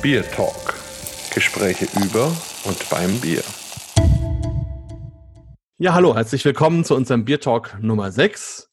Bier Talk. Gespräche über und beim Bier. Ja, hallo, herzlich willkommen zu unserem Bier Talk Nummer 6.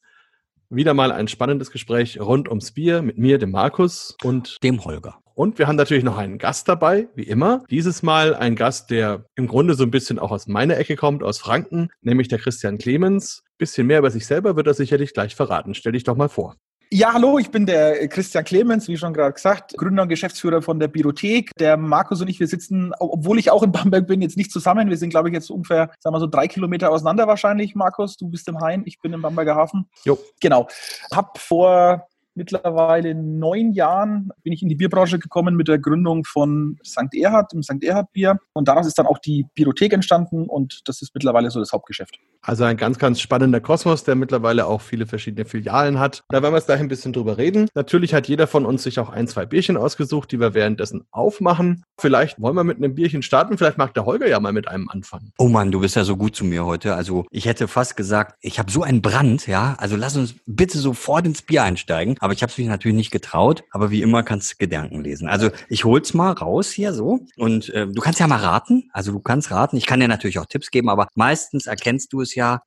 Wieder mal ein spannendes Gespräch rund ums Bier mit mir, dem Markus und dem Holger. Und wir haben natürlich noch einen Gast dabei, wie immer. Dieses Mal ein Gast, der im Grunde so ein bisschen auch aus meiner Ecke kommt, aus Franken, nämlich der Christian Clemens. Bisschen mehr über sich selber wird er sicherlich gleich verraten. Stell dich doch mal vor. Ja, hallo, ich bin der Christian Clemens, wie schon gerade gesagt, Gründer und Geschäftsführer von der Biothek. Der Markus und ich, wir sitzen, obwohl ich auch in Bamberg bin, jetzt nicht zusammen. Wir sind, glaube ich, jetzt ungefähr, sagen wir so, drei Kilometer auseinander wahrscheinlich, Markus. Du bist im Hain, ich bin im Bamberger Hafen. Jo. Genau. Hab vor mittlerweile neun Jahren bin ich in die Bierbranche gekommen mit der Gründung von St. Erhard, dem St. Erhard Bier. Und daraus ist dann auch die Biothek entstanden und das ist mittlerweile so das Hauptgeschäft. Also ein ganz, ganz spannender Kosmos, der mittlerweile auch viele verschiedene Filialen hat. Da werden wir jetzt gleich ein bisschen drüber reden. Natürlich hat jeder von uns sich auch ein, zwei Bierchen ausgesucht, die wir währenddessen aufmachen. Vielleicht wollen wir mit einem Bierchen starten. Vielleicht mag der Holger ja mal mit einem anfangen. Oh Mann, du bist ja so gut zu mir heute. Also ich hätte fast gesagt, ich habe so einen Brand, ja. Also lass uns bitte sofort ins Bier einsteigen. Aber ich habe es mich natürlich nicht getraut. Aber wie immer kannst du Gedanken lesen. Also ich hol's mal raus hier so. Und äh, du kannst ja mal raten. Also du kannst raten. Ich kann dir natürlich auch Tipps geben, aber meistens erkennst du es ja,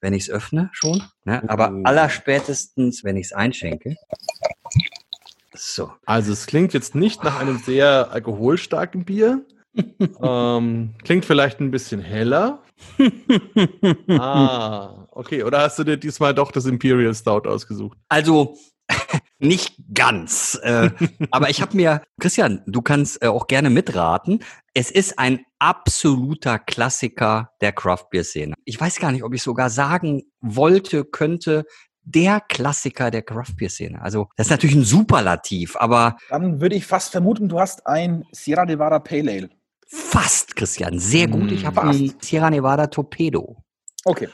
wenn ich es öffne schon. Ne? Aber Oh. allerspätestens, wenn ich es einschenke. So. Also es klingt jetzt nicht nach einem sehr alkoholstarken Bier. ähm, klingt vielleicht ein bisschen heller. Ah, okay. Oder hast du dir diesmal doch das Imperial Stout ausgesucht? Also nicht ganz. Äh, aber ich habe mir, Christian, du kannst äh, auch gerne mitraten. Es ist ein absoluter Klassiker der Craft Beer Szene. Ich weiß gar nicht, ob ich sogar sagen wollte, könnte, der Klassiker der Craft Beer Szene. Also das ist natürlich ein Superlativ, aber Dann würde ich fast vermuten, du hast ein Sierra Nevada Pale Ale. fast, Christian, sehr gut. Ich habe ein Sierra Nevada Torpedo. Okay.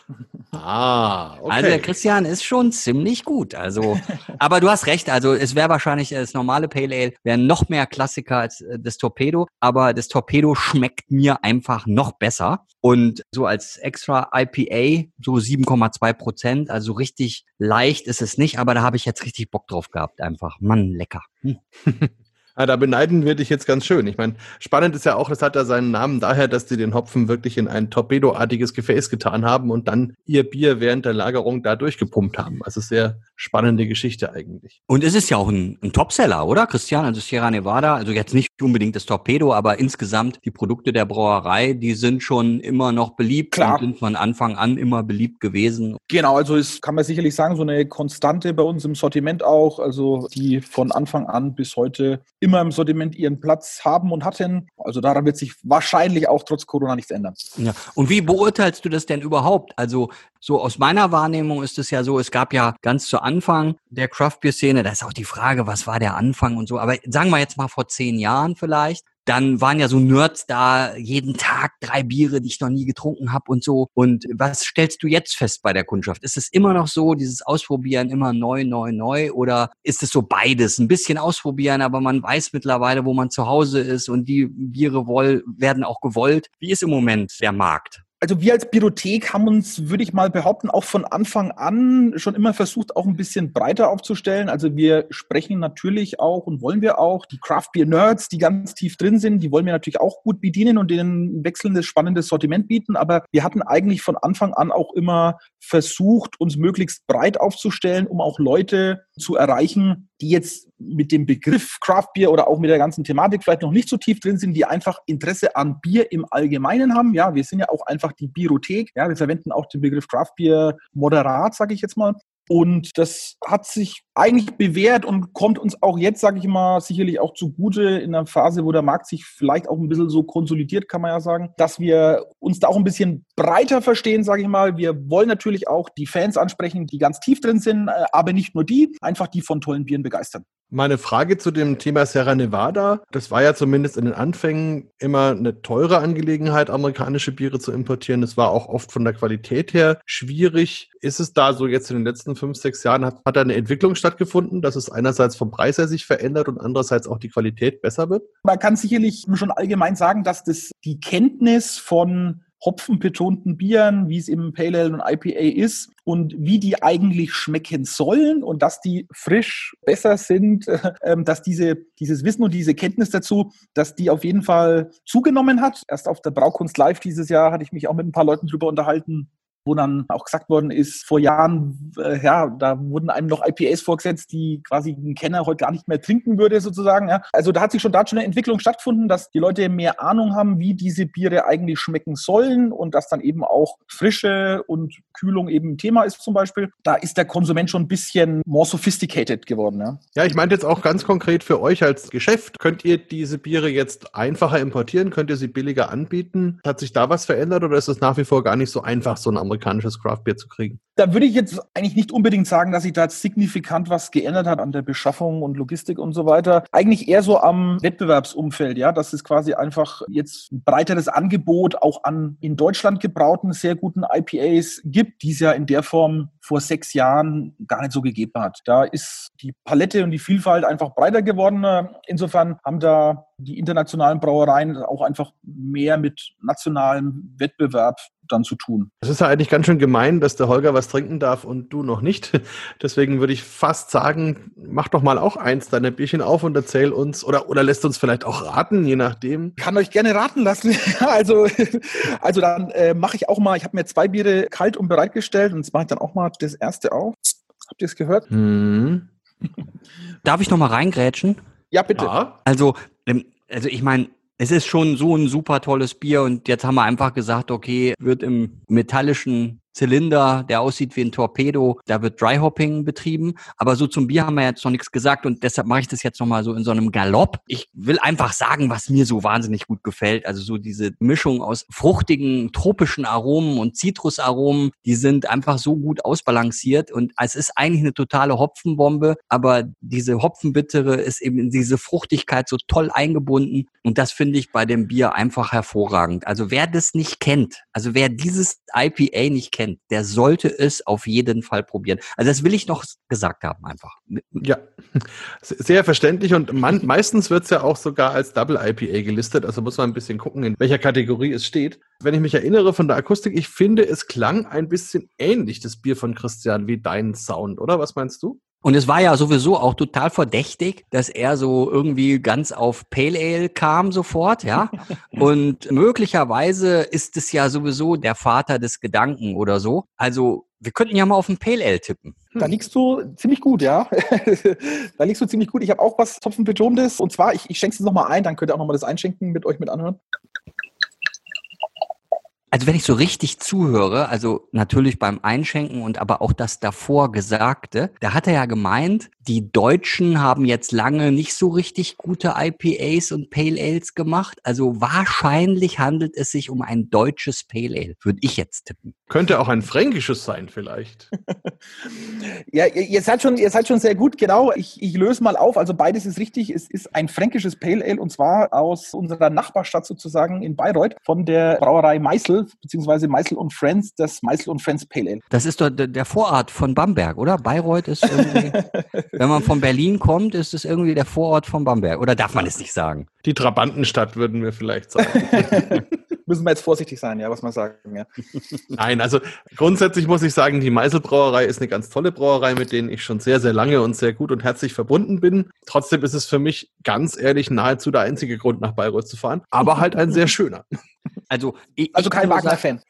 Ah, okay. Also der Christian ist schon ziemlich gut. Also, aber du hast recht. Also es wäre wahrscheinlich äh, das normale Pale Ale wäre noch mehr Klassiker als äh, das Torpedo. Aber das Torpedo schmeckt mir einfach noch besser. Und so als extra IPA so 7,2 Prozent. Also richtig leicht ist es nicht. Aber da habe ich jetzt richtig Bock drauf gehabt. Einfach, Mann, lecker. Hm. Ah, da beneiden wir dich jetzt ganz schön. Ich meine, spannend ist ja auch, das hat ja seinen Namen daher, dass die den Hopfen wirklich in ein Torpedoartiges Gefäß getan haben und dann ihr Bier während der Lagerung da durchgepumpt haben. Also sehr spannende Geschichte eigentlich. Und es ist ja auch ein, ein Topseller, oder Christian? Also Sierra Nevada, also jetzt nicht unbedingt das Torpedo, aber insgesamt die Produkte der Brauerei, die sind schon immer noch beliebt Klar. und sind von Anfang an immer beliebt gewesen. Genau, also es kann man sicherlich sagen, so eine Konstante bei uns im Sortiment auch, also die von Anfang an bis heute immer im Sortiment ihren Platz haben und hatten. Also daran wird sich wahrscheinlich auch trotz Corona nichts ändern. Ja. Und wie beurteilst du das denn überhaupt? Also so aus meiner Wahrnehmung ist es ja so, es gab ja ganz zu Anfang der Craft Beer Szene, da ist auch die Frage, was war der Anfang und so, aber sagen wir jetzt mal vor zehn Jahren vielleicht, dann waren ja so Nerds da, jeden Tag drei Biere, die ich noch nie getrunken habe und so. Und was stellst du jetzt fest bei der Kundschaft? Ist es immer noch so, dieses Ausprobieren immer neu, neu, neu? Oder ist es so beides? Ein bisschen ausprobieren, aber man weiß mittlerweile, wo man zu Hause ist und die Biere woll werden auch gewollt. Wie ist im Moment der Markt? Also wir als Biothek haben uns, würde ich mal behaupten, auch von Anfang an schon immer versucht, auch ein bisschen breiter aufzustellen. Also wir sprechen natürlich auch und wollen wir auch die Craft Beer Nerds, die ganz tief drin sind, die wollen wir natürlich auch gut bedienen und denen wechselndes, spannendes Sortiment bieten. Aber wir hatten eigentlich von Anfang an auch immer versucht, uns möglichst breit aufzustellen, um auch Leute zu erreichen, die jetzt mit dem Begriff Craft Beer oder auch mit der ganzen Thematik vielleicht noch nicht so tief drin sind, die einfach Interesse an Bier im Allgemeinen haben. Ja, wir sind ja auch einfach die Biothek. Ja, wir verwenden auch den Begriff Craft Beer moderat, sage ich jetzt mal. Und das hat sich eigentlich bewährt und kommt uns auch jetzt, sage ich mal, sicherlich auch zugute in einer Phase, wo der Markt sich vielleicht auch ein bisschen so konsolidiert, kann man ja sagen, dass wir uns da auch ein bisschen breiter verstehen, sage ich mal. Wir wollen natürlich auch die Fans ansprechen, die ganz tief drin sind, äh, aber nicht nur die, einfach die von tollen Bieren begeistern. Meine Frage zu dem Thema Sierra Nevada, das war ja zumindest in den Anfängen immer eine teure Angelegenheit, amerikanische Biere zu importieren. Das war auch oft von der Qualität her schwierig. Ist es da so jetzt in den letzten fünf, sechs Jahren, hat, hat da eine Entwicklung stattgefunden, dass es einerseits vom Preis her sich verändert und andererseits auch die Qualität besser wird? Man kann sicherlich schon allgemein sagen, dass das die Kenntnis von hopfenbetonten Bieren, wie es im Pale Ale und IPA ist und wie die eigentlich schmecken sollen und dass die frisch besser sind, äh, dass diese, dieses Wissen und diese Kenntnis dazu, dass die auf jeden Fall zugenommen hat. Erst auf der Braukunst Live dieses Jahr hatte ich mich auch mit ein paar Leuten drüber unterhalten, wo dann auch gesagt worden ist, vor Jahren, äh, ja, da wurden einem noch IPAs vorgesetzt, die quasi ein Kenner heute gar nicht mehr trinken würde, sozusagen. Ja. Also da hat sich schon da schon eine Entwicklung stattgefunden, dass die Leute mehr Ahnung haben, wie diese Biere eigentlich schmecken sollen und dass dann eben auch Frische und Kühlung eben ein Thema ist zum Beispiel. Da ist der Konsument schon ein bisschen more sophisticated geworden. Ja, ja ich meinte jetzt auch ganz konkret für euch als Geschäft, könnt ihr diese Biere jetzt einfacher importieren? Könnt ihr sie billiger anbieten? Hat sich da was verändert oder ist es nach wie vor gar nicht so einfach, so ein amerikanisches Craftbeer zu kriegen? Da würde ich jetzt eigentlich nicht unbedingt sagen, dass sich da signifikant was geändert hat an der Beschaffung und Logistik und so weiter. Eigentlich eher so am Wettbewerbsumfeld, ja, dass es quasi einfach jetzt ein breiteres Angebot auch an in Deutschland gebrauten sehr guten IPAs gibt, die es ja in der Form vor sechs Jahren gar nicht so gegeben hat. Da ist die Palette und die Vielfalt einfach breiter geworden. Insofern haben da die internationalen Brauereien auch einfach mehr mit nationalem Wettbewerb dann zu tun. Es ist ja eigentlich ganz schön gemein, dass der Holger was trinken darf und du noch nicht. Deswegen würde ich fast sagen, mach doch mal auch eins deiner Bierchen auf und erzähl uns oder, oder lässt uns vielleicht auch raten, je nachdem. Kann euch gerne raten lassen. also, also dann äh, mache ich auch mal, ich habe mir zwei Biere kalt und bereitgestellt und jetzt mache ich dann auch mal das erste auf. Habt ihr es gehört? Hm. Darf ich noch mal reingrätschen? Ja, bitte. Ja. Also, ähm, also ich meine, es ist schon so ein super tolles Bier und jetzt haben wir einfach gesagt, okay, wird im metallischen Zylinder, der aussieht wie ein Torpedo, da wird Dryhopping betrieben. Aber so zum Bier haben wir jetzt noch nichts gesagt und deshalb mache ich das jetzt nochmal so in so einem Galopp. Ich will einfach sagen, was mir so wahnsinnig gut gefällt. Also so diese Mischung aus fruchtigen, tropischen Aromen und Zitrusaromen, die sind einfach so gut ausbalanciert und es ist eigentlich eine totale Hopfenbombe, aber diese Hopfenbittere ist eben in diese Fruchtigkeit so toll eingebunden und das finde ich bei dem Bier einfach hervorragend. Also wer das nicht kennt, also wer dieses IPA nicht kennt, kennt, der sollte es auf jeden Fall probieren. Also das will ich noch gesagt haben einfach. Ja, sehr verständlich und man, meistens wird es ja auch sogar als Double IPA gelistet, also muss man ein bisschen gucken, in welcher Kategorie es steht. Wenn ich mich erinnere von der Akustik, ich finde, es klang ein bisschen ähnlich, das Bier von Christian, wie dein Sound, oder? Was meinst du? Und es war ja sowieso auch total verdächtig, dass er so irgendwie ganz auf Pale Ale kam sofort, ja. Und möglicherweise ist es ja sowieso der Vater des Gedanken oder so. Also wir könnten ja mal auf ein Pale Ale tippen. Da liegst du ziemlich gut, ja. da liegst du ziemlich gut. Ich habe auch was Topfenbetontes. Und zwar, ich, ich schenke es nochmal ein, dann könnt ihr auch nochmal das einschenken mit euch mit anhören. Also wenn ich so richtig zuhöre, also natürlich beim Einschenken und aber auch das davor Gesagte, da hat er ja gemeint, die Deutschen haben jetzt lange nicht so richtig gute IPAs und Pale Ales gemacht. Also wahrscheinlich handelt es sich um ein deutsches Pale Ale, würde ich jetzt tippen. Könnte auch ein fränkisches sein vielleicht. ja, ihr seid, schon, ihr seid schon sehr gut, genau. Ich, ich löse mal auf. Also beides ist richtig. Es ist ein fränkisches Pale Ale und zwar aus unserer Nachbarstadt sozusagen in Bayreuth von der Brauerei Meißel beziehungsweise Meißel und Friends, das Meißel und Friends Pale Ale. Das ist doch der Vorort von Bamberg, oder? Bayreuth ist irgendwie, wenn man von Berlin kommt, ist es irgendwie der Vorort von Bamberg. Oder darf man es nicht sagen? Die Trabantenstadt würden wir vielleicht sagen. Müssen wir jetzt vorsichtig sein, ja, was man sagen, ja. Nein, also grundsätzlich muss ich sagen, die Meißel Brauerei ist eine ganz tolle Brauerei, mit denen ich schon sehr, sehr lange und sehr gut und herzlich verbunden bin. Trotzdem ist es für mich ganz ehrlich nahezu der einzige Grund, nach Bayreuth zu fahren, aber halt ein sehr schöner. Also, ich, also kein Wagner-Fan.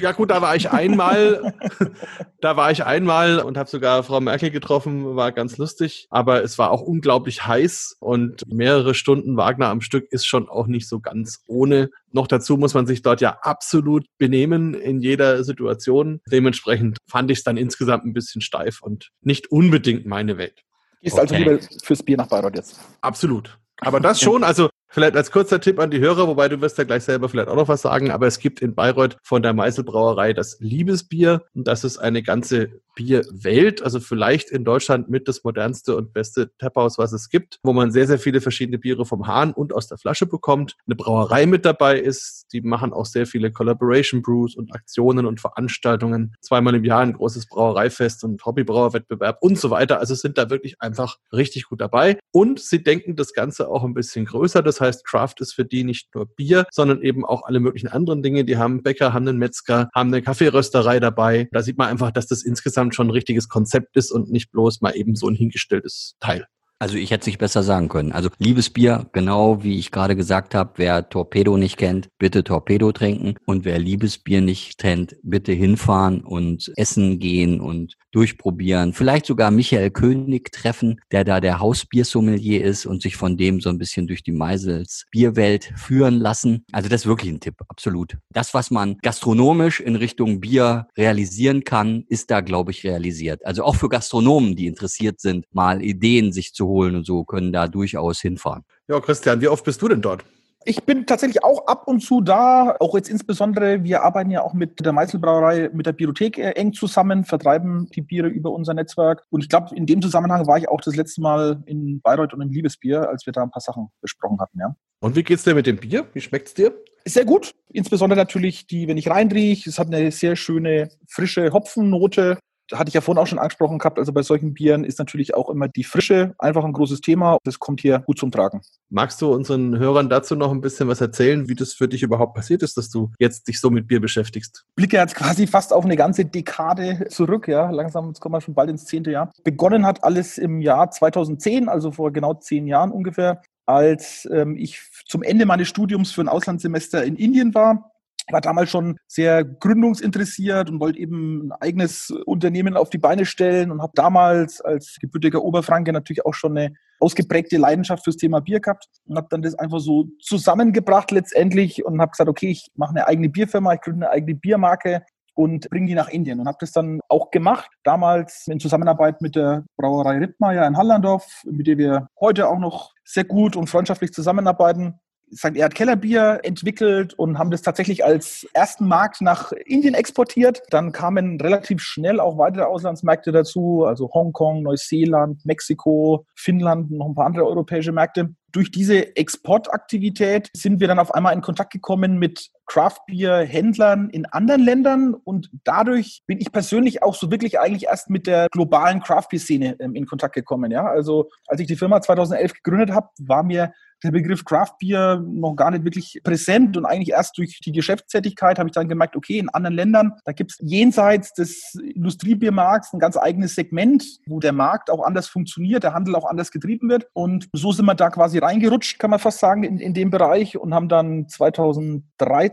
Ja gut, da war ich einmal, da war ich einmal und habe sogar Frau Merkel getroffen, war ganz lustig, aber es war auch unglaublich heiß und mehrere Stunden Wagner am Stück ist schon auch nicht so ganz ohne. Noch dazu muss man sich dort ja absolut benehmen in jeder Situation. Dementsprechend fand ich es dann insgesamt ein bisschen steif und nicht unbedingt meine Welt. Ist also okay. also lieber fürs Bier nach Bayreuth jetzt. Absolut. Aber das schon, also vielleicht als kurzer Tipp an die Hörer, wobei du wirst ja gleich selber vielleicht auch noch was sagen, aber es gibt in Bayreuth von der Meißelbrauerei das Liebesbier und das ist eine ganze Bierwelt. Also vielleicht in Deutschland mit das modernste und beste Taphaus, was es gibt, wo man sehr, sehr viele verschiedene Biere vom Hahn und aus der Flasche bekommt. Eine Brauerei mit dabei ist. Die machen auch sehr viele Collaboration Brews und Aktionen und Veranstaltungen. Zweimal im Jahr ein großes Brauereifest und Hobbybrauerwettbewerb und so weiter. Also sind da wirklich einfach richtig gut dabei. Und sie denken das Ganze auch ein bisschen größer. Das heißt, Craft ist für die nicht nur Bier, sondern eben auch alle möglichen anderen Dinge. Die haben Bäcker, haben einen Metzger, haben eine Kaffeerösterei dabei. Da sieht man einfach, dass das insgesamt schon ein richtiges Konzept ist und nicht bloß mal eben so ein hingestelltes Teil. Also ich hätte es nicht besser sagen können. Also Liebesbier, genau wie ich gerade gesagt habe, wer Torpedo nicht kennt, bitte Torpedo trinken. Und wer Liebesbier nicht kennt, bitte hinfahren und essen gehen und durchprobieren. Vielleicht sogar Michael König treffen, der da der Hausbiersommelier ist und sich von dem so ein bisschen durch die Meisels Bierwelt führen lassen. Also das ist wirklich ein Tipp, absolut. Das, was man gastronomisch in Richtung Bier realisieren kann, ist da, glaube ich, realisiert. Also auch für Gastronomen, die interessiert sind, mal Ideen sich zu holen und so, können da durchaus hinfahren. Ja, Christian, wie oft bist du denn dort? Ich bin tatsächlich auch ab und zu da, auch jetzt insbesondere, wir arbeiten ja auch mit der Meißelbrauerei, mit der Biothek äh, eng zusammen, vertreiben die Biere über unser Netzwerk. Und ich glaube, in dem Zusammenhang war ich auch das letzte Mal in Bayreuth und in Liebesbier, als wir da ein paar Sachen besprochen hatten, ja. Und wie geht's dir mit dem Bier? Wie schmeckt's dir? Sehr gut. Insbesondere natürlich die, wenn ich reinrieche, es hat eine sehr schöne, frische Hopfennote hatte ich ja vorhin auch schon angesprochen gehabt, also bei solchen Bieren ist natürlich auch immer die Frische einfach ein großes Thema. Das kommt hier gut zum Tragen. Magst du unseren Hörern dazu noch ein bisschen was erzählen, wie das für dich überhaupt passiert ist, dass du jetzt dich so mit Bier beschäftigst? Blicke jetzt quasi fast auf eine ganze Dekade zurück, ja. Langsam, jetzt kommen wir schon bald ins zehnte Jahr. Begonnen hat alles im Jahr 2010, also vor genau zehn Jahren ungefähr, als ähm, ich zum Ende meines Studiums für ein Auslandssemester in Indien war war damals schon sehr gründungsinteressiert und wollte eben ein eigenes Unternehmen auf die Beine stellen und habe damals als gebürtiger Oberfranke natürlich auch schon eine ausgeprägte Leidenschaft fürs Thema Bier gehabt und habe dann das einfach so zusammengebracht letztendlich und habe gesagt, okay, ich mache eine eigene Bierfirma, ich gründe eine eigene Biermarke und bringe die nach Indien und habe das dann auch gemacht, damals in Zusammenarbeit mit der Brauerei Rittmeier in Hallandorf, mit der wir heute auch noch sehr gut und freundschaftlich zusammenarbeiten St. Erhard Kellerbier entwickelt und haben das tatsächlich als ersten Markt nach Indien exportiert. Dann kamen relativ schnell auch weitere Auslandsmärkte dazu, also Hongkong, Neuseeland, Mexiko, Finnland, noch ein paar andere europäische Märkte. Durch diese Exportaktivität sind wir dann auf einmal in Kontakt gekommen mit Craft-Bier-Händlern in anderen Ländern und dadurch bin ich persönlich auch so wirklich eigentlich erst mit der globalen Craft-Bier-Szene ähm, in Kontakt gekommen. Ja? Also als ich die Firma 2011 gegründet habe, war mir der Begriff Craft Beer noch gar nicht wirklich präsent und eigentlich erst durch die Geschäftstätigkeit habe ich dann gemerkt, okay, in anderen Ländern, da gibt es jenseits des Industriebiermarkts ein ganz eigenes Segment, wo der Markt auch anders funktioniert, der Handel auch anders getrieben wird. Und so sind wir da quasi reingerutscht, kann man fast sagen, in, in dem Bereich und haben dann 2013,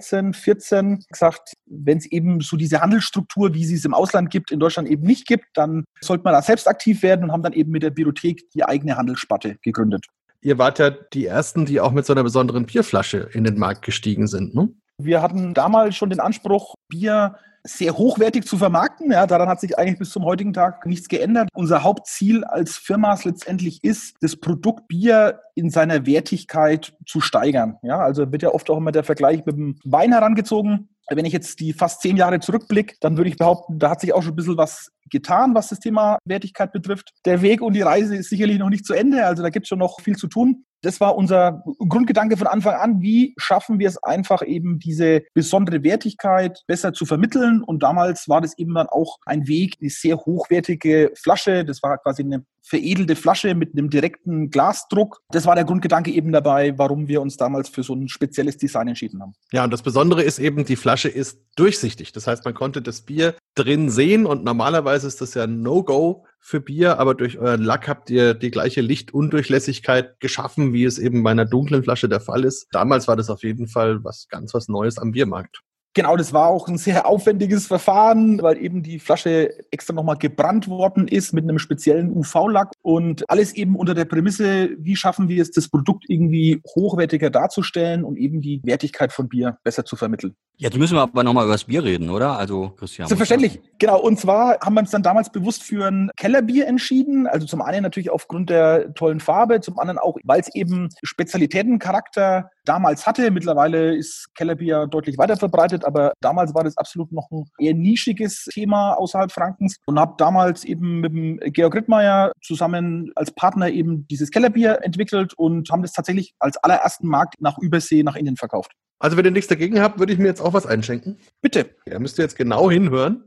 14 gesagt, wenn es eben so diese Handelsstruktur, wie sie es im Ausland gibt, in Deutschland eben nicht gibt, dann sollte man da selbst aktiv werden und haben dann eben mit der Biothek die eigene Handelssparte gegründet ihr wart ja die Ersten, die auch mit so einer besonderen Bierflasche in den Markt gestiegen sind. Ne? Wir hatten damals schon den Anspruch, Bier sehr hochwertig zu vermarkten. Ja, daran hat sich eigentlich bis zum heutigen Tag nichts geändert. Unser Hauptziel als Firma letztendlich ist, das Produkt Bier in seiner Wertigkeit zu steigern. Ja, also wird ja oft auch immer der Vergleich mit dem Wein herangezogen. Wenn ich jetzt die fast zehn Jahre zurückblicke, dann würde ich behaupten, da hat sich auch schon ein bisschen was getan, was das Thema Wertigkeit betrifft. Der Weg und die Reise ist sicherlich noch nicht zu Ende, also da gibt es schon noch viel zu tun. Das war unser Grundgedanke von Anfang an. Wie schaffen wir es einfach eben diese besondere Wertigkeit besser zu vermitteln? Und damals war das eben dann auch ein Weg, eine sehr hochwertige Flasche. Das war quasi eine veredelte Flasche mit einem direkten Glasdruck. Das war der Grundgedanke eben dabei, warum wir uns damals für so ein spezielles Design entschieden haben. Ja, und das Besondere ist eben, die Flasche ist durchsichtig. Das heißt, man konnte das Bier drin sehen und normalerweise ist das ja No-Go für Bier, aber durch euren Lack habt ihr die gleiche Lichtundurchlässigkeit geschaffen, wie es eben bei einer dunklen Flasche der Fall ist. Damals war das auf jeden Fall was ganz was Neues am Biermarkt. Genau, das war auch ein sehr aufwendiges Verfahren, weil eben die Flasche extra nochmal gebrannt worden ist mit einem speziellen UV-Lack und alles eben unter der Prämisse, wie schaffen wir es, das Produkt irgendwie hochwertiger darzustellen und eben die Wertigkeit von Bier besser zu vermitteln. Jetzt müssen wir aber nochmal über das Bier reden, oder? Also, Christian. Selbstverständlich, genau. Und zwar haben wir uns dann damals bewusst für ein Kellerbier entschieden. Also zum einen natürlich aufgrund der tollen Farbe, zum anderen auch, weil es eben Spezialitätencharakter damals hatte. Mittlerweile ist Kellerbier deutlich weiter verbreitet, aber damals war das absolut noch ein eher nischiges Thema außerhalb Frankens und habe damals eben mit dem Georg Rittmeier zusammen als Partner eben dieses Kellerbier entwickelt und haben das tatsächlich als allerersten Markt nach Übersee nach Indien verkauft. Also wenn ihr nichts dagegen habt, würde ich mir jetzt auch was einschenken. Bitte. Ihr müsst jetzt genau hinhören.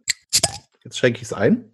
Jetzt schenke ich es ein.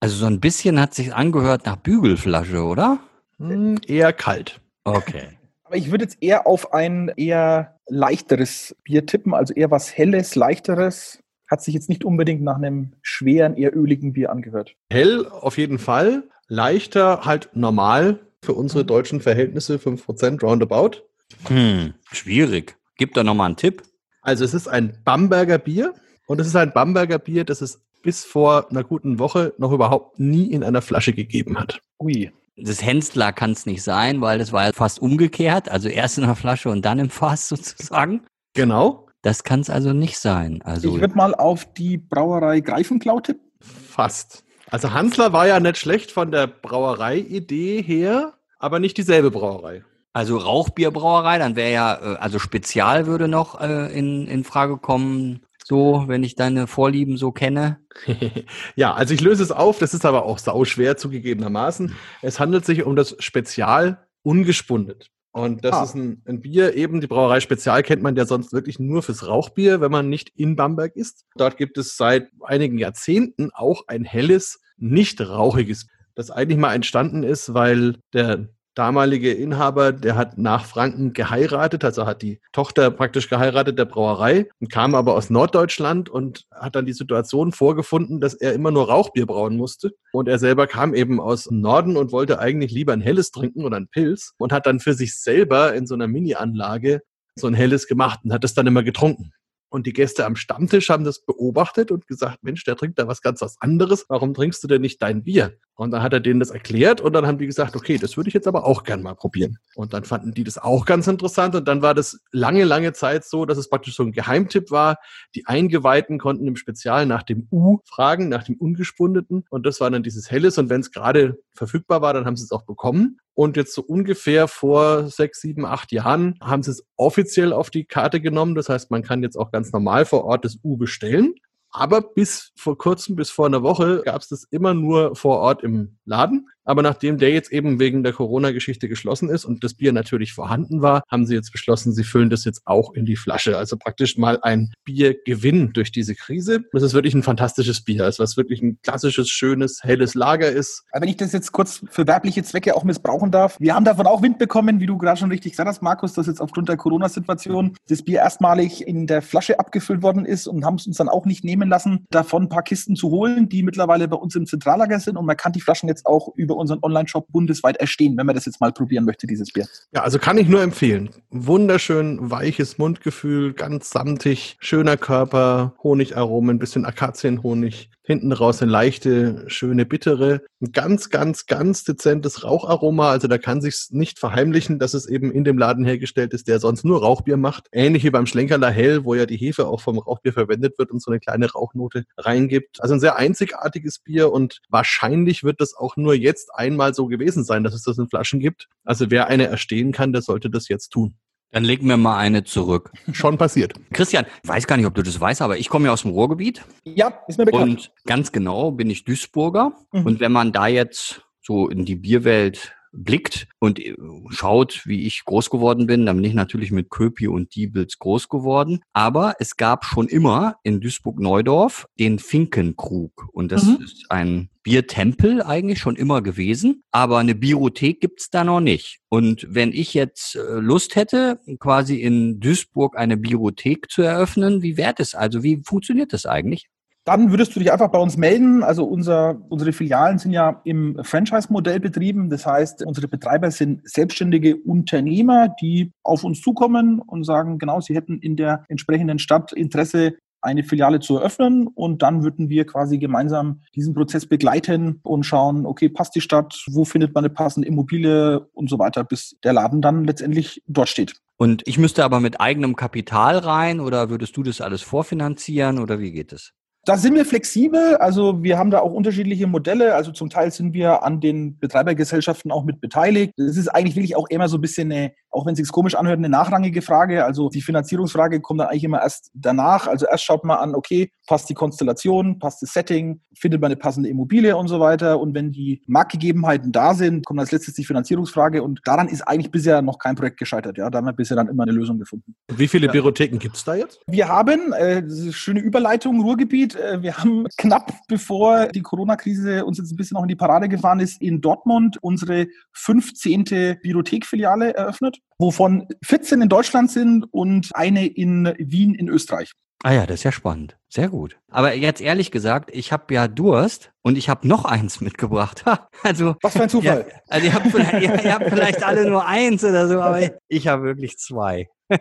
Also so ein bisschen hat sich angehört nach Bügelflasche, oder? Hm, eher kalt. Okay. Aber ich würde jetzt eher auf ein eher leichteres Bier tippen, also eher was Helles, Leichteres. Hat sich jetzt nicht unbedingt nach einem schweren, eher öligen Bier angehört. Hell auf jeden Fall. Leichter halt normal für unsere deutschen Verhältnisse, 5% roundabout. Hm, schwierig. Gib doch nochmal einen Tipp. Also es ist ein Bamberger Bier und es ist ein Bamberger Bier, das es bis vor einer guten Woche noch überhaupt nie in einer Flasche gegeben hat. Ui. Das Hensler kann es nicht sein, weil das war ja fast umgekehrt. Also erst in der Flasche und dann im Fass sozusagen. Genau. Das kann es also nicht sein. Also Ich würde mal auf die Brauerei Greifenklau tippen. Fast. Also Hansler war ja nicht schlecht von der Brauerei-Idee her, aber nicht dieselbe Brauerei. Also Rauchbierbrauerei, dann wäre ja, äh, also Spezial würde noch äh, in, in Frage kommen, so, wenn ich deine Vorlieben so kenne. ja, also ich löse es auf, das ist aber auch sauschwer zugegebenermaßen. Es handelt sich um das Spezial ungespundet. Und das Ah. ist ein, ein Bier, eben die Brauerei Spezial kennt man ja sonst wirklich nur fürs Rauchbier, wenn man nicht in Bamberg ist. Dort gibt es seit einigen Jahrzehnten auch ein helles, nicht rauchiges, das eigentlich mal entstanden ist, weil der damalige Inhaber, der hat nach Franken geheiratet, also hat die Tochter praktisch geheiratet der Brauerei und kam aber aus Norddeutschland und hat dann die Situation vorgefunden, dass er immer nur Rauchbier brauen musste. Und er selber kam eben aus Norden und wollte eigentlich lieber ein helles trinken oder ein Pilz und hat dann für sich selber in so einer Mini-Anlage so ein helles gemacht und hat es dann immer getrunken. Und die Gäste am Stammtisch haben das beobachtet und gesagt, Mensch, der trinkt da was ganz was anderes. Warum trinkst du denn nicht dein Bier? Und dann hat er denen das erklärt und dann haben die gesagt, okay, das würde ich jetzt aber auch gern mal probieren. Und dann fanden die das auch ganz interessant und dann war das lange, lange Zeit so, dass es praktisch so ein Geheimtipp war. Die Eingeweihten konnten im Spezial nach dem U fragen, nach dem Ungespundeten. Und das war dann dieses Helles. Und wenn es gerade verfügbar war, dann haben sie es auch bekommen. Und jetzt so ungefähr vor sechs, sieben, acht Jahren haben sie es offiziell auf die Karte genommen. Das heißt, man kann jetzt auch ganz normal vor Ort das U bestellen. Aber bis vor kurzem, bis vor einer Woche, gab es das immer nur vor Ort im Laden. Aber nachdem der jetzt eben wegen der Corona-Geschichte geschlossen ist und das Bier natürlich vorhanden war, haben sie jetzt beschlossen, sie füllen das jetzt auch in die Flasche. Also praktisch mal ein Biergewinn durch diese Krise. Das ist wirklich ein fantastisches Bier. Also was wirklich ein klassisches, schönes, helles Lager ist. Aber wenn ich das jetzt kurz für werbliche Zwecke auch missbrauchen darf, wir haben davon auch Wind bekommen, wie du gerade schon richtig gesagt hast, Markus, dass jetzt aufgrund der Corona-Situation das Bier erstmalig in der Flasche abgefüllt worden ist und haben es uns dann auch nicht nehmen lassen, davon ein paar Kisten zu holen, die mittlerweile bei uns im Zentrallager sind und man kann die Flaschen jetzt auch über unseren Online-Shop bundesweit erstehen, wenn man das jetzt mal probieren möchte, dieses Bier. Ja, also kann ich nur empfehlen. Wunderschön weiches Mundgefühl, ganz samtig, schöner Körper, Honigaromen, ein bisschen Akazienhonig, hinten raus eine leichte, schöne bittere, ein ganz, ganz, ganz dezentes Raucharoma. Also da kann sich's nicht verheimlichen, dass es eben in dem Laden hergestellt ist, der sonst nur Rauchbier macht. Ähnlich wie beim Schlenkerler Hell, wo ja die Hefe auch vom Rauchbier verwendet wird und so eine kleine Rauchnote reingibt. Also ein sehr einzigartiges Bier und wahrscheinlich wird das auch nur jetzt einmal so gewesen sein, dass es das in Flaschen gibt. Also wer eine erstehen kann, der sollte das jetzt tun. Dann leg mir mal eine zurück. Schon passiert. Christian, ich weiß gar nicht, ob du das weißt, aber ich komme ja aus dem Ruhrgebiet Ja, ist mir bekannt. und ganz genau bin ich Duisburger. Mhm. Und wenn man da jetzt so in die Bierwelt blickt und äh, schaut, wie ich groß geworden bin, dann bin ich natürlich mit Köpi und Diebels groß geworden. Aber es gab schon immer in Duisburg-Neudorf den Finkenkrug. Und das Mhm. ist ein Biertempel eigentlich schon immer gewesen. Aber eine Biothek gibt's da noch nicht. Und wenn ich jetzt äh, Lust hätte, quasi in Duisburg eine Biothek zu eröffnen, wie wäre das? Also wie funktioniert das eigentlich? Dann würdest du dich einfach bei uns melden. Also unser, unsere Filialen sind ja im Franchise-Modell betrieben. Das heißt, unsere Betreiber sind selbstständige Unternehmer, die auf uns zukommen und sagen, genau, sie hätten in der entsprechenden Stadt Interesse, eine Filiale zu eröffnen. Und dann würden wir quasi gemeinsam diesen Prozess begleiten und schauen, okay, passt die Stadt, wo findet man eine passende Immobilie und so weiter, bis der Laden dann letztendlich dort steht. Und ich müsste aber mit eigenem Kapital rein oder würdest du das alles vorfinanzieren oder wie geht es? Da sind wir flexibel. Also wir haben da auch unterschiedliche Modelle. Also zum Teil sind wir an den Betreibergesellschaften auch mit beteiligt. Das ist eigentlich wirklich auch immer so ein bisschen eine, auch wenn es sich komisch anhört, eine nachrangige Frage. Also die Finanzierungsfrage kommt dann eigentlich immer erst danach. Also erst schaut man an, okay, passt die Konstellation, passt das Setting, findet man eine passende Immobilie und so weiter. Und wenn die Marktgegebenheiten da sind, kommt als letztes die Finanzierungsfrage. Und daran ist eigentlich bisher noch kein Projekt gescheitert. Ja, da haben wir bisher dann immer eine Lösung gefunden. Wie viele ja. Bibliotheken gibt es da jetzt? Wir haben, äh, schöne Überleitung, Ruhrgebiet, äh, wir haben knapp bevor die Corona-Krise uns jetzt ein bisschen noch in die Parade gefahren ist, in Dortmund unsere 15. Bibliothekfiliale eröffnet, wovon 14 in Deutschland sind und eine in Wien in Österreich. Ah ja, das ist ja spannend. Sehr gut. Aber jetzt ehrlich gesagt, ich habe ja Durst und ich habe noch eins mitgebracht. also was für ein Zufall. Ja, also ihr habt, vielleicht, ihr, ihr habt vielleicht alle nur eins oder so, aber ich habe wirklich zwei.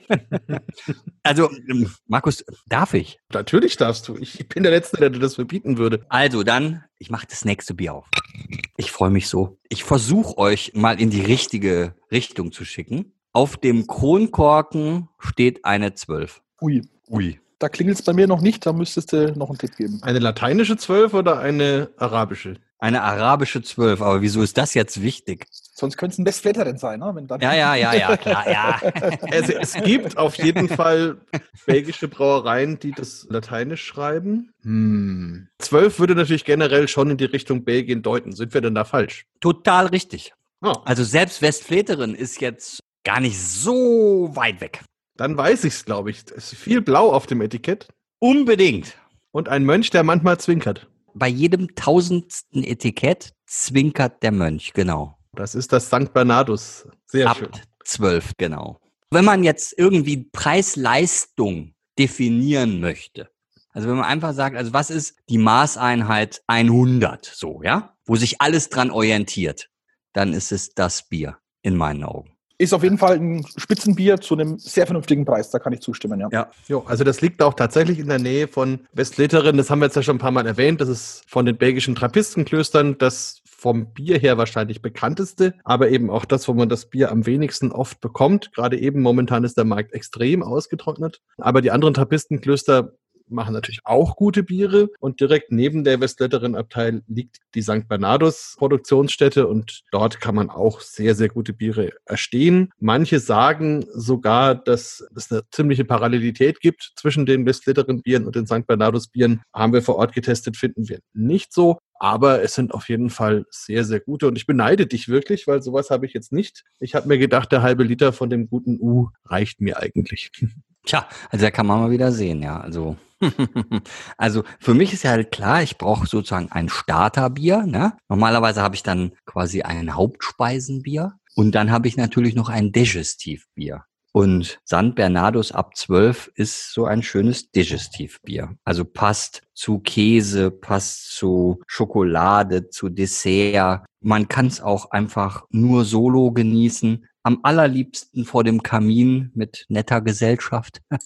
also, ähm, Markus, darf ich? Natürlich darfst du. Ich bin der Letzte, der dir das verbieten würde. Also dann, ich mache das nächste Bier auf. Ich freue mich so. Ich versuche euch mal in die richtige Richtung zu schicken. Auf dem Kronkorken steht eine 12. Ui. Ui. Da klingelt es bei mir noch nicht, da müsstest du noch einen Tipp geben. Eine lateinische 12 oder eine arabische? Eine arabische 12, aber wieso ist das jetzt wichtig? Sonst könnte es ein Westfletterin sein, ne? Wenn dann ja, ja, ja, ja, klar, ja. es, es, gibt auf jeden Fall belgische Brauereien, die das lateinisch schreiben. Hm. 12 würde natürlich generell schon in die Richtung Belgien deuten. Sind wir denn da falsch? Total richtig. Oh. Also selbst Westfleterin ist jetzt gar nicht so weit weg. Dann weiß ich es, glaube ich. Es ist viel blau auf dem Etikett. Unbedingt. Und ein Mönch, der manchmal zwinkert. Bei jedem tausendsten Etikett zwinkert der Mönch, genau. Das ist das St. Bernardus. Sehr Ab schön. Zwölf, genau. Wenn man jetzt irgendwie Preis-Leistung definieren möchte, also wenn man einfach sagt, also was ist die Maßeinheit 100, so, ja, wo sich alles dran orientiert, dann ist es das Bier in meinen Augen ist auf jeden Fall ein Spitzenbier zu einem sehr vernünftigen Preis, da kann ich zustimmen, ja. Ja, jo, also das liegt auch tatsächlich in der Nähe von Westleterin, das haben wir jetzt ja schon ein paar Mal erwähnt, das ist von den belgischen Trappistenklöstern das vom Bier her wahrscheinlich bekannteste, aber eben auch das, wo man das Bier am wenigsten oft bekommt. Gerade eben momentan ist der Markt extrem ausgetrocknet. Aber die anderen Trappistenklöster machen natürlich auch gute Biere und direkt neben der Westletterin Abteil liegt die St. Bernardus Produktionsstätte und dort kann man auch sehr, sehr gute Biere erstehen. Manche sagen sogar, dass es eine ziemliche Parallelität gibt zwischen den Westletterin Bieren und den St. Bernardus Bieren. Haben wir vor Ort getestet, finden wir nicht so. Aber es sind auf jeden Fall sehr, sehr gute. Und ich beneide dich wirklich, weil sowas habe ich jetzt nicht. Ich habe mir gedacht, der halbe Liter von dem guten U reicht mir eigentlich. Tja, also da kann man mal wieder sehen, ja. Also also für mich ist ja halt klar, ich brauche sozusagen ein Starterbier. Ne? Normalerweise habe ich dann quasi ein Hauptspeisenbier und dann habe ich natürlich noch ein Digestivbier. Und San Bernardus ab 12 ist so ein schönes Digestivbier. Also passt zu Käse, passt zu Schokolade, zu Dessert. Man kann es auch einfach nur solo genießen am allerliebsten vor dem Kamin mit netter Gesellschaft.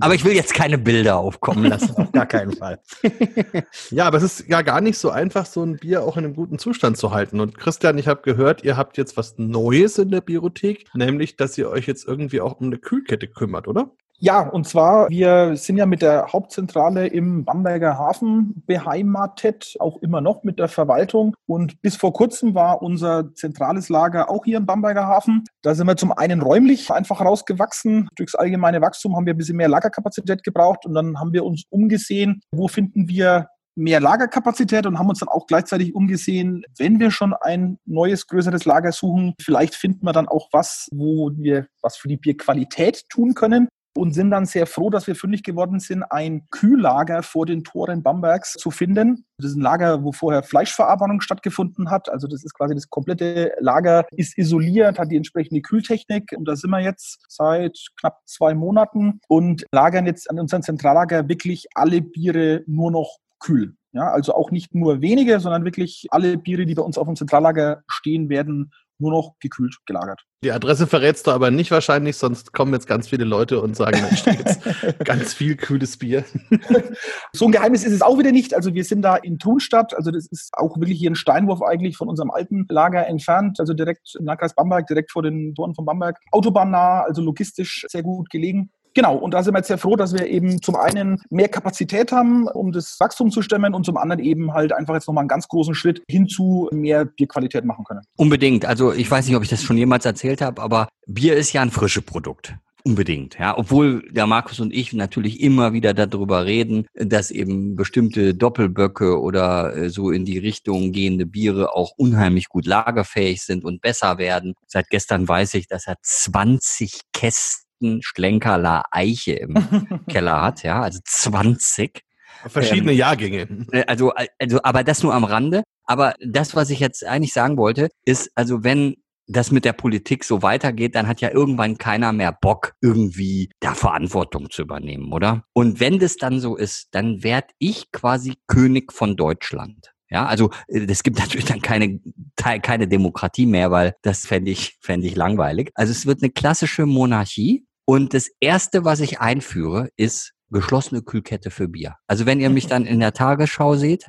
aber ich will jetzt keine Bilder aufkommen lassen, auf gar keinen Fall. ja, aber es ist ja gar nicht so einfach, so ein Bier auch in einem guten Zustand zu halten. Und Christian, ich habe gehört, ihr habt jetzt was Neues in der Biothek, nämlich, dass ihr euch jetzt irgendwie auch um eine Kühlkette kümmert, oder? Ja, und zwar, wir sind ja mit der Hauptzentrale im Bamberger Hafen beheimatet, auch immer noch mit der Verwaltung. Und bis vor kurzem war unser zentrales Lager auch hier im Bamberger Hafen. Da sind wir zum einen räumlich einfach rausgewachsen. Durchs allgemeine Wachstum haben wir ein bisschen mehr Lagerkapazität gebraucht und dann haben wir uns umgesehen, wo finden wir mehr Lagerkapazität und haben uns dann auch gleichzeitig umgesehen, wenn wir schon ein neues, größeres Lager suchen, vielleicht finden wir dann auch was, wo wir was für die Bierqualität tun können und sind dann sehr froh, dass wir fündig geworden sind, ein Kühllager vor den Toren Bambergs zu finden. Das ist ein Lager, wo vorher Fleischverarbeitung stattgefunden hat. Also das ist quasi das komplette Lager, ist isoliert, hat die entsprechende Kühltechnik. Und da sind wir jetzt seit knapp zwei Monaten und lagern jetzt an unserem Zentrallager wirklich alle Biere nur noch kühl. Ja, also auch nicht nur wenige, sondern wirklich alle Biere, die bei uns auf dem Zentrallager stehen, werden nur noch gekühlt gelagert. Die Adresse verrätst du aber nicht wahrscheinlich, sonst kommen jetzt ganz viele Leute und sagen, da steht jetzt ganz viel kühles Bier. so ein Geheimnis ist es auch wieder nicht. Also wir sind da in Thunstadt, also das ist auch wirklich hier ein Steinwurf eigentlich von unserem alten Lager entfernt, also direkt im Landkreis Bamberg, direkt vor den Toren von Bamberg. Autobahnnah, also logistisch sehr gut gelegen. Genau, und da sind wir jetzt sehr froh, dass wir eben zum einen mehr Kapazität haben, um das Wachstum zu stemmen und zum anderen eben halt einfach jetzt nochmal einen ganz großen Schritt hin zu mehr Bierqualität machen können. Unbedingt. Also ich weiß nicht, ob ich das schon jemals erzählt habe, aber Bier ist ja ein frisches Produkt. Unbedingt, ja. Obwohl der Markus und ich natürlich immer wieder darüber reden, dass eben bestimmte Doppelböcke oder äh, so in die Richtung gehende Biere auch unheimlich gut lagerfähig sind und besser werden. Seit gestern weiß ich, dass er 20 Kästen Schlenkerler Eiche im Keller hat, ja, also 20. Verschiedene ähm, Jahrgänge. Äh, also, also, aber das nur am Rande. Aber das, was ich jetzt eigentlich sagen wollte, ist, also wenn das mit der Politik so weitergeht, dann hat ja irgendwann keiner mehr Bock, irgendwie da Verantwortung zu übernehmen, oder? Und wenn das dann so ist, dann werd ich quasi König von Deutschland. Ja, also es gibt natürlich dann keine, keine Demokratie mehr, weil das fände ich, fände ich langweilig. Also es wird eine klassische Monarchie. Und das Erste, was ich einführe, ist geschlossene Kühlkette für Bier. Also wenn ihr mich dann in der Tagesschau seht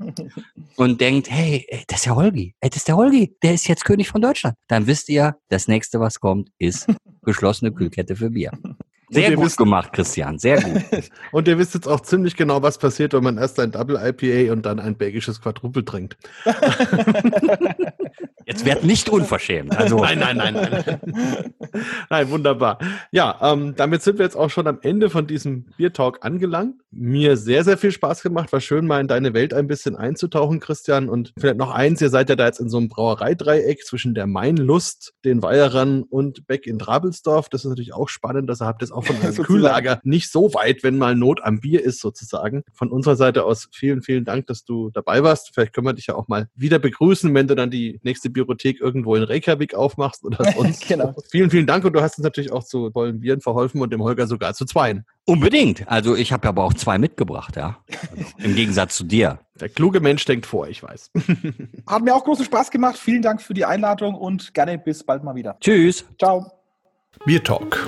und denkt, hey, das ist der Holgi, ey, das ist der Holgi, der ist jetzt König von Deutschland, dann wisst ihr, das nächste, was kommt, ist geschlossene Kühlkette für Bier. Sehr gut wisst, gemacht, Christian, sehr gut. und ihr wisst jetzt auch ziemlich genau, was passiert, wenn man erst ein Double IPA und dann ein belgisches Quadruple trinkt. Jetzt wird nicht unverschämt. Also. Nein, nein, nein, nein. nein, wunderbar. Ja, ähm, damit sind wir jetzt auch schon am Ende von diesem Bier Talk angelangt. Mir sehr, sehr viel Spaß gemacht. War schön, mal in deine Welt ein bisschen einzutauchen, Christian. Und vielleicht noch eins, ihr seid ja da jetzt in so einem Brauereidreieck zwischen der Mainlust, den Weierern und Beck in Drabelsdorf. Das ist natürlich auch spannend. dass ihr habt jetzt auch von einem Kühllager nicht so weit, wenn mal Not am Bier ist, sozusagen. Von unserer Seite aus vielen, vielen Dank, dass du dabei warst. Vielleicht können wir dich ja auch mal wieder begrüßen, wenn du dann die nächste Biothek irgendwo in Reykjavik aufmachst oder sonst. genau. Vielen, vielen Dank und du hast uns natürlich auch zu tollen Bieren verholfen und dem Holger sogar zu zweien. Unbedingt. Also ich habe aber auch zwei mitgebracht, ja. Also Im Gegensatz zu dir. Der kluge Mensch denkt vor, ich weiß. Hat mir auch großen Spaß gemacht. Vielen Dank für die Einladung und gerne bis bald mal wieder. Tschüss. Ciao. Bier Talk,